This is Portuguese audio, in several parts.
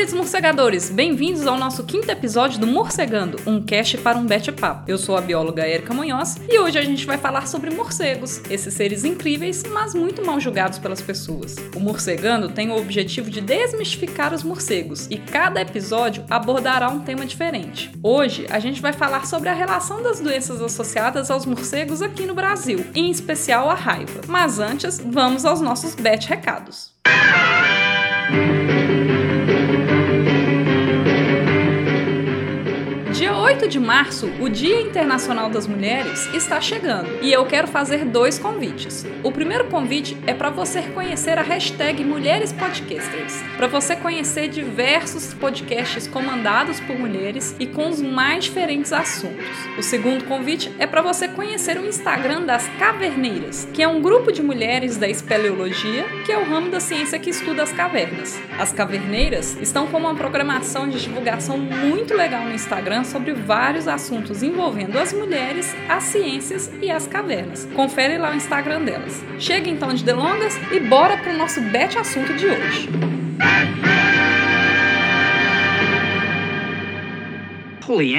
Queridos morcegadores, bem-vindos ao nosso quinto episódio do Morcegando, um cast para um bate-papo. Eu sou a bióloga Erika Munhoz e hoje a gente vai falar sobre morcegos, esses seres incríveis, mas muito mal julgados pelas pessoas. O Morcegando tem o objetivo de desmistificar os morcegos e cada episódio abordará um tema diferente. Hoje a gente vai falar sobre a relação das doenças associadas aos morcegos aqui no Brasil, em especial a raiva. Mas antes, vamos aos nossos bet recados. Dia 8 de março, o Dia Internacional das Mulheres está chegando e eu quero fazer dois convites. O primeiro convite é para você conhecer a hashtag Mulheres Podcasters, para você conhecer diversos podcasts comandados por mulheres e com os mais diferentes assuntos. O segundo convite é para você conhecer o Instagram das Caverneiras, que é um grupo de mulheres da espeleologia, que é o ramo da ciência que estuda as cavernas. As Caverneiras estão com uma programação de divulgação muito legal no Instagram sobre vários assuntos envolvendo as mulheres, as ciências e as cavernas. Confere lá o Instagram delas. Chega então de delongas e bora para o nosso bet assunto de hoje. Holy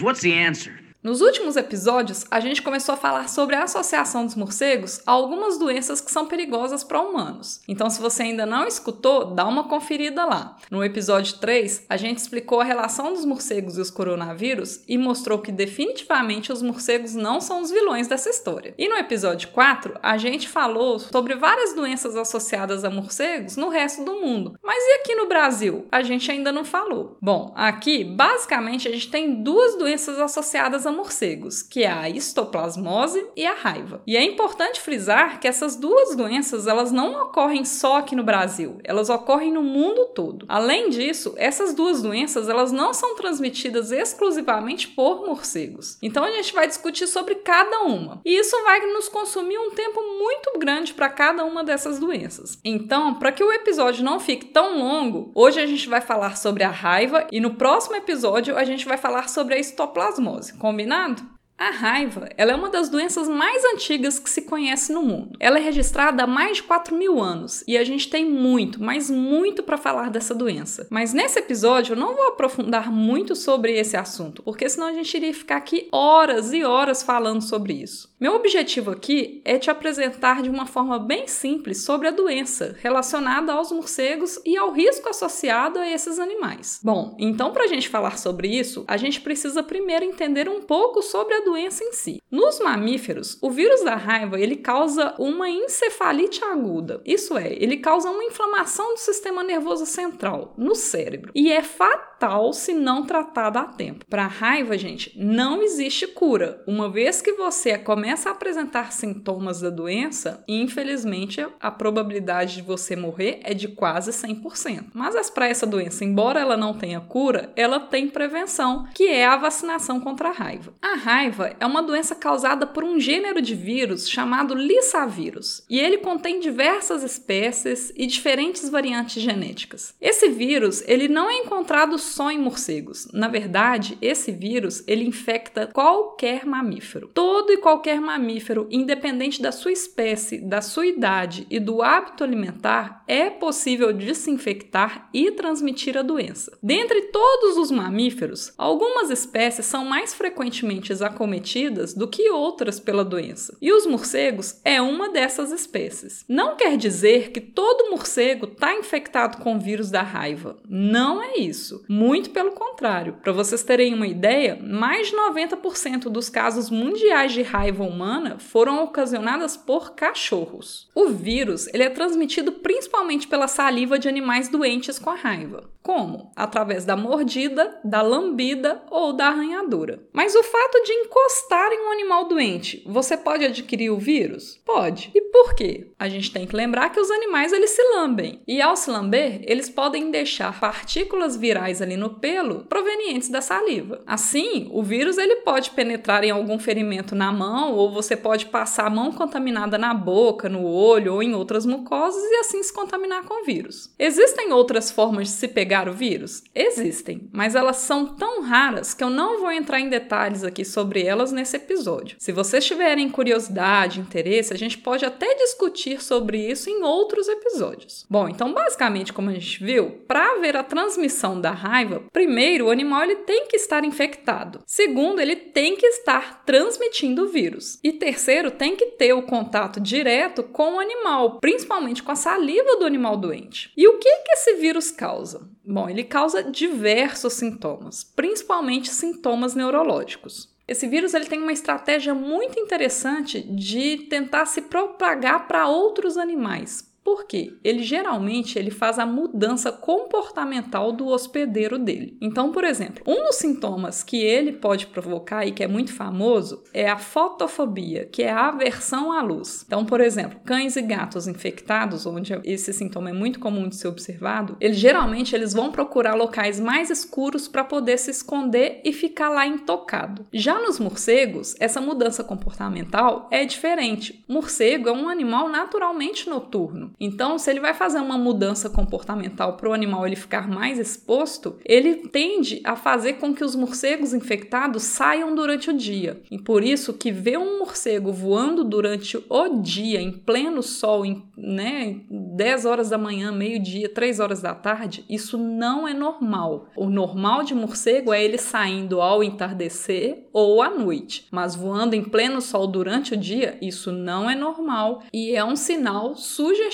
what's the answer? Nos últimos episódios, a gente começou a falar sobre a associação dos morcegos a algumas doenças que são perigosas para humanos. Então, se você ainda não escutou, dá uma conferida lá. No episódio 3, a gente explicou a relação dos morcegos e os coronavírus e mostrou que definitivamente os morcegos não são os vilões dessa história. E no episódio 4, a gente falou sobre várias doenças associadas a morcegos no resto do mundo. Mas e aqui no Brasil? A gente ainda não falou. Bom, aqui, basicamente, a gente tem duas doenças associadas a morcegos, que é a histoplasmose e a raiva. E é importante frisar que essas duas doenças elas não ocorrem só aqui no Brasil, elas ocorrem no mundo todo. Além disso, essas duas doenças elas não são transmitidas exclusivamente por morcegos. Então a gente vai discutir sobre cada uma. E isso vai nos consumir um tempo muito grande para cada uma dessas doenças. Então, para que o episódio não fique tão longo, hoje a gente vai falar sobre a raiva e no próximo episódio a gente vai falar sobre a histoplasmose. Combinado? Combinado? A raiva ela é uma das doenças mais antigas que se conhece no mundo. Ela é registrada há mais de 4 mil anos e a gente tem muito, mas muito para falar dessa doença. Mas nesse episódio eu não vou aprofundar muito sobre esse assunto, porque senão a gente iria ficar aqui horas e horas falando sobre isso. Meu objetivo aqui é te apresentar de uma forma bem simples sobre a doença relacionada aos morcegos e ao risco associado a esses animais. Bom, então para a gente falar sobre isso, a gente precisa primeiro entender um pouco sobre a doença em si. Nos mamíferos, o vírus da raiva ele causa uma encefalite aguda. Isso é, ele causa uma inflamação do sistema nervoso central no cérebro e é fatal se não tratada a tempo. Para raiva, gente, não existe cura. Uma vez que você começa começa a apresentar sintomas da doença, infelizmente a probabilidade de você morrer é de quase 100%. Mas para essa doença, embora ela não tenha cura, ela tem prevenção, que é a vacinação contra a raiva. A raiva é uma doença causada por um gênero de vírus chamado lissavírus, e ele contém diversas espécies e diferentes variantes genéticas. Esse vírus, ele não é encontrado só em morcegos. Na verdade, esse vírus, ele infecta qualquer mamífero. Todo e qualquer mamífero, independente da sua espécie, da sua idade e do hábito alimentar, é possível desinfectar e transmitir a doença. Dentre todos os mamíferos, algumas espécies são mais frequentemente acometidas do que outras pela doença, e os morcegos é uma dessas espécies. Não quer dizer que todo morcego está infectado com o vírus da raiva. Não é isso. Muito pelo contrário. Para vocês terem uma ideia, mais de 90% dos casos mundiais de raiva humana foram ocasionadas por cachorros. O vírus ele é transmitido principalmente pela saliva de animais doentes com a raiva. Como? Através da mordida, da lambida ou da arranhadura. Mas o fato de encostar em um animal doente, você pode adquirir o vírus? Pode. E por quê? A gente tem que lembrar que os animais eles se lambem. E ao se lamber, eles podem deixar partículas virais ali no pelo provenientes da saliva. Assim, o vírus ele pode penetrar em algum ferimento na mão ou você pode passar a mão contaminada na boca, no olho ou em outras mucosas e assim se contaminar com o vírus. Existem outras formas de se pegar o vírus? Existem, mas elas são tão raras que eu não vou entrar em detalhes aqui sobre elas nesse episódio. Se vocês tiverem curiosidade, interesse, a gente pode até discutir sobre isso em outros episódios. Bom, então basicamente como a gente viu, para haver a transmissão da raiva, primeiro o animal ele tem que estar infectado. Segundo, ele tem que estar transmitindo o vírus. E terceiro, tem que ter o contato direto com o animal, principalmente com a saliva do animal doente. E o que que esse vírus causa? Bom, ele causa diversos sintomas, principalmente sintomas neurológicos. Esse vírus ele tem uma estratégia muito interessante de tentar se propagar para outros animais, por quê? Ele geralmente ele faz a mudança comportamental do hospedeiro dele. Então, por exemplo, um dos sintomas que ele pode provocar e que é muito famoso é a fotofobia, que é a aversão à luz. Então, por exemplo, cães e gatos infectados, onde esse sintoma é muito comum de ser observado, eles geralmente eles vão procurar locais mais escuros para poder se esconder e ficar lá intocado. Já nos morcegos, essa mudança comportamental é diferente. Morcego é um animal naturalmente noturno. Então, se ele vai fazer uma mudança comportamental para o animal ele ficar mais exposto, ele tende a fazer com que os morcegos infectados saiam durante o dia. E por isso que ver um morcego voando durante o dia, em pleno sol, em né, 10 horas da manhã, meio-dia, 3 horas da tarde, isso não é normal. O normal de morcego é ele saindo ao entardecer ou à noite, mas voando em pleno sol durante o dia, isso não é normal e é um sinal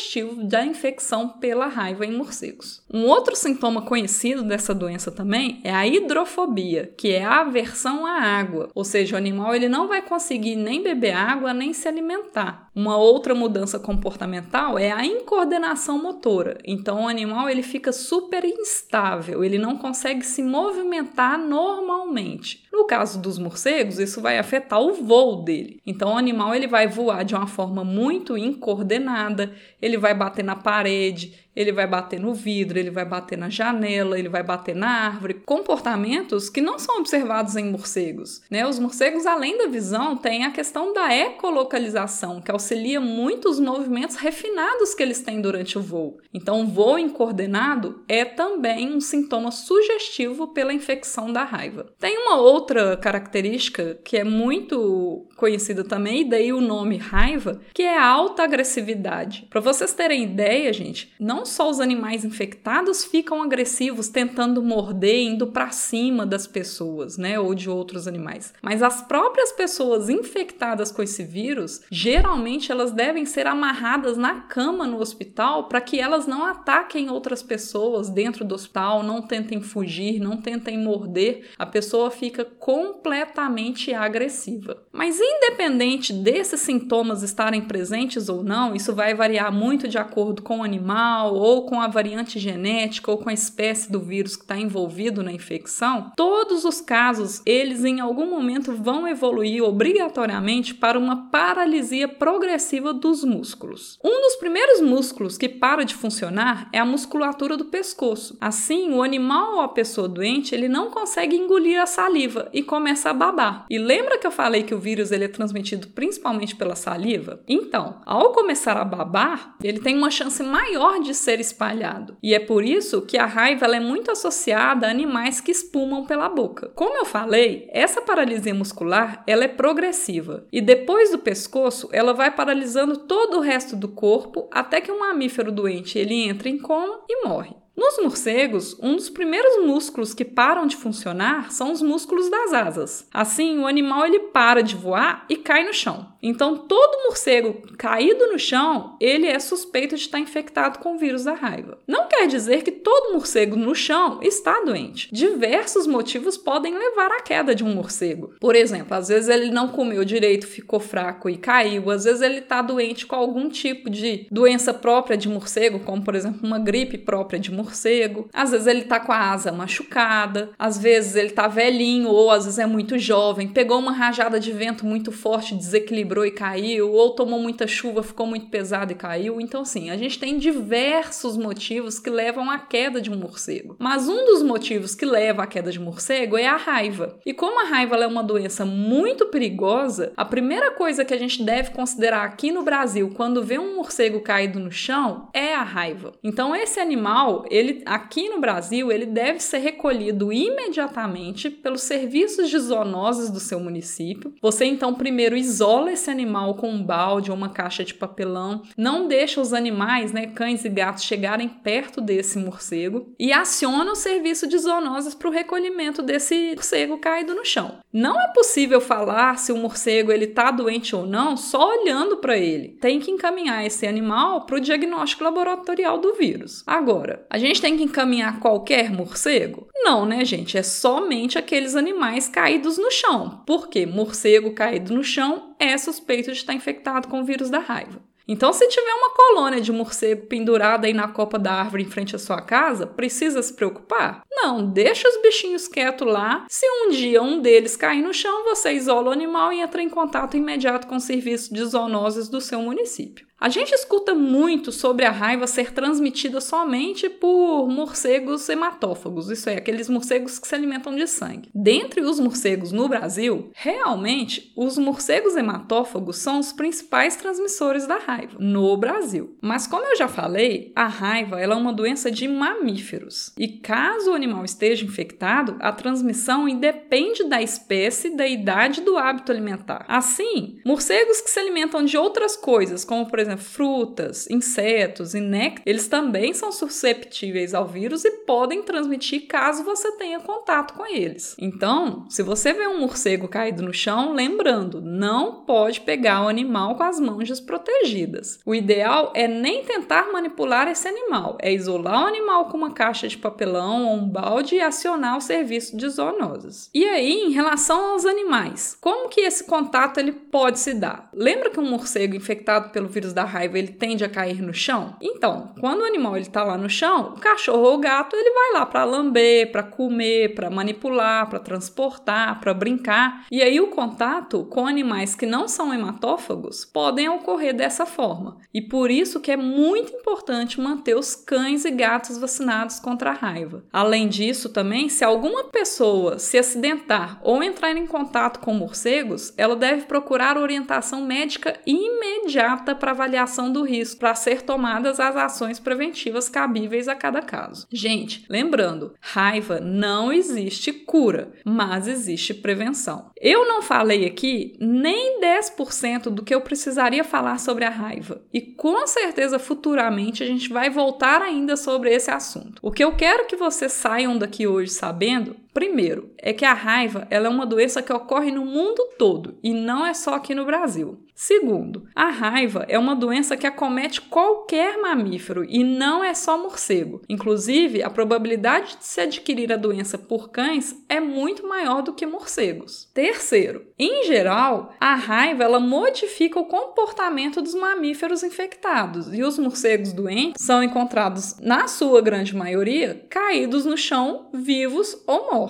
sugestivo da infecção pela raiva em morcegos. Um outro sintoma conhecido dessa doença também é a hidrofobia, que é a aversão à água, ou seja, o animal ele não vai conseguir nem beber água nem se alimentar. Uma outra mudança comportamental é a incoordenação motora. Então o animal ele fica super instável, ele não consegue se movimentar normalmente. No caso dos morcegos, isso vai afetar o voo dele. Então o animal ele vai voar de uma forma muito incoordenada, ele vai bater na parede, ele vai bater no vidro, ele vai bater na janela, ele vai bater na árvore. Comportamentos que não são observados em morcegos. Né? Os morcegos, além da visão, têm a questão da ecolocalização, que auxilia muito os movimentos refinados que eles têm durante o voo. Então, o voo incoordenado é também um sintoma sugestivo pela infecção da raiva. Tem uma outra característica que é muito conhecida também, e daí o nome raiva, que é a alta agressividade. Para vocês terem ideia, gente, não só os animais infectados ficam agressivos tentando morder, indo para cima das pessoas, né, ou de outros animais, mas as próprias pessoas infectadas com esse vírus, geralmente elas devem ser amarradas na cama no hospital para que elas não ataquem outras pessoas dentro do hospital, não tentem fugir, não tentem morder, a pessoa fica completamente agressiva. Mas independente desses sintomas estarem presentes ou não, isso vai variar muito de acordo com o animal, ou com a variante genética ou com a espécie do vírus que está envolvido na infecção, todos os casos eles em algum momento vão evoluir obrigatoriamente para uma paralisia progressiva dos músculos. Um dos primeiros músculos que para de funcionar é a musculatura do pescoço. Assim, o animal ou a pessoa doente ele não consegue engolir a saliva e começa a babar. E lembra que eu falei que o vírus ele é transmitido principalmente pela saliva? Então, ao começar a babar, ele tem uma chance maior de ser espalhado. E é por isso que a raiva é muito associada a animais que espumam pela boca. Como eu falei, essa paralisia muscular ela é progressiva e depois do pescoço ela vai paralisando todo o resto do corpo até que um mamífero doente ele entra em coma e morre. Nos morcegos, um dos primeiros músculos que param de funcionar são os músculos das asas. Assim, o animal ele para de voar e cai no chão. Então, todo morcego caído no chão, ele é suspeito de estar infectado com o vírus da raiva. Não quer dizer que todo morcego no chão está doente. Diversos motivos podem levar à queda de um morcego. Por exemplo, às vezes ele não comeu direito, ficou fraco e caiu. Às vezes ele está doente com algum tipo de doença própria de morcego, como por exemplo uma gripe própria de morcego morcego. Às vezes ele tá com a asa machucada, às vezes ele tá velhinho ou às vezes é muito jovem, pegou uma rajada de vento muito forte, desequilibrou e caiu, ou tomou muita chuva, ficou muito pesado e caiu. Então, assim, a gente tem diversos motivos que levam à queda de um morcego. Mas um dos motivos que leva à queda de morcego é a raiva. E como a raiva é uma doença muito perigosa, a primeira coisa que a gente deve considerar aqui no Brasil quando vê um morcego caído no chão é a raiva. Então, esse animal, ele aqui no Brasil, ele deve ser recolhido imediatamente pelos serviços de zoonoses do seu município. Você então primeiro isola esse animal com um balde ou uma caixa de papelão, não deixa os animais, né, cães e gatos chegarem perto desse morcego e aciona o serviço de zoonoses para o recolhimento desse morcego caído no chão. Não é possível falar se o morcego ele está doente ou não só olhando para ele. Tem que encaminhar esse animal para o diagnóstico laboratorial do vírus. Agora, a gente tem que encaminhar qualquer morcego? Não, né, gente? É somente aqueles animais caídos no chão. Porque morcego caído no chão é suspeito de estar infectado com o vírus da raiva. Então, se tiver uma colônia de morcego pendurada aí na copa da árvore em frente à sua casa, precisa se preocupar? Não, deixa os bichinhos quietos lá. Se um dia um deles cair no chão, você isola o animal e entra em contato imediato com o serviço de zoonoses do seu município. A gente escuta muito sobre a raiva ser transmitida somente por morcegos hematófagos, isso é, aqueles morcegos que se alimentam de sangue. Dentre os morcegos no Brasil, realmente, os morcegos hematófagos são os principais transmissores da raiva no Brasil. Mas como eu já falei, a raiva é uma doença de mamíferos. E caso o animal esteja infectado, a transmissão independe da espécie, da idade e do hábito alimentar. Assim, morcegos que se alimentam de outras coisas, como por exemplo, frutas, insetos e néctar, eles também são susceptíveis ao vírus e podem transmitir caso você tenha contato com eles. Então, se você vê um morcego caído no chão, lembrando, não pode pegar o animal com as mãos desprotegidas. O ideal é nem tentar manipular esse animal, é isolar o animal com uma caixa de papelão ou um balde e acionar o serviço de zoonoses. E aí, em relação aos animais, como que esse contato ele pode se dar? Lembra que um morcego infectado pelo vírus da raiva ele tende a cair no chão? Então, quando o animal ele tá lá no chão, o cachorro ou o gato ele vai lá para lamber, para comer, para manipular, para transportar, para brincar. E aí o contato com animais que não são hematófagos podem ocorrer dessa forma. E por isso que é muito importante manter os cães e gatos vacinados contra a raiva. Além disso, também, se alguma pessoa se acidentar ou entrar em contato com morcegos, ela deve procurar orientação médica imediata para avaliação do risco para ser tomadas as ações preventivas cabíveis a cada caso. Gente, lembrando, raiva não existe cura, mas existe prevenção. Eu não falei aqui nem 10% do que eu precisaria falar sobre a raiva, e com certeza futuramente a gente vai voltar ainda sobre esse assunto. O que eu quero que vocês saiam daqui hoje sabendo Primeiro, é que a raiva ela é uma doença que ocorre no mundo todo e não é só aqui no Brasil. Segundo, a raiva é uma doença que acomete qualquer mamífero e não é só morcego. Inclusive, a probabilidade de se adquirir a doença por cães é muito maior do que morcegos. Terceiro, em geral, a raiva ela modifica o comportamento dos mamíferos infectados e os morcegos doentes são encontrados, na sua grande maioria, caídos no chão, vivos ou mortos.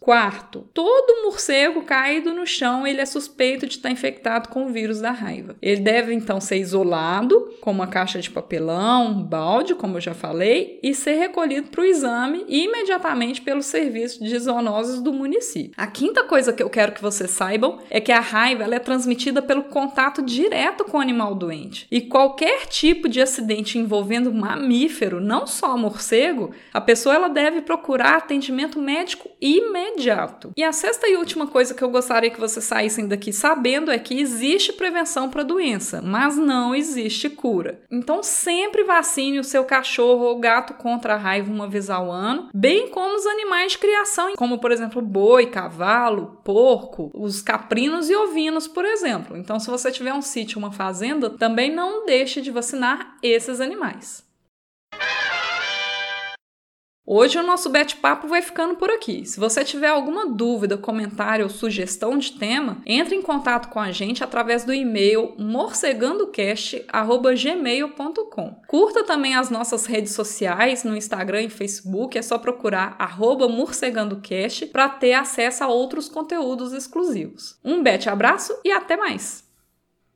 Quarto, todo morcego caído no chão ele é suspeito de estar infectado com o vírus da raiva. Ele deve então ser isolado com uma caixa de papelão, um balde, como eu já falei, e ser recolhido para o exame imediatamente pelo serviço de zoonoses do município. A quinta coisa que eu quero que vocês saibam é que a raiva é transmitida pelo contato direto com o animal doente. E qualquer tipo de acidente envolvendo mamífero, não só morcego, a pessoa ela deve procurar atendimento médico imediato. E a sexta e última coisa que eu gostaria que vocês saíssem daqui sabendo é que existe prevenção para doença, mas não existe cura. Então sempre vacine o seu cachorro ou gato contra a raiva uma vez ao ano, bem como os animais de criação, como por exemplo boi, cavalo, porco, os caprinos e ovinos, por exemplo. Então se você tiver um sítio, uma fazenda, também não deixe de vacinar esses animais. Hoje o nosso bate-papo vai ficando por aqui. Se você tiver alguma dúvida, comentário ou sugestão de tema, entre em contato com a gente através do e-mail morcegandocast@gmail.com. Curta também as nossas redes sociais no Instagram e Facebook, é só procurar morcegandocast para ter acesso a outros conteúdos exclusivos. Um bete abraço e até mais.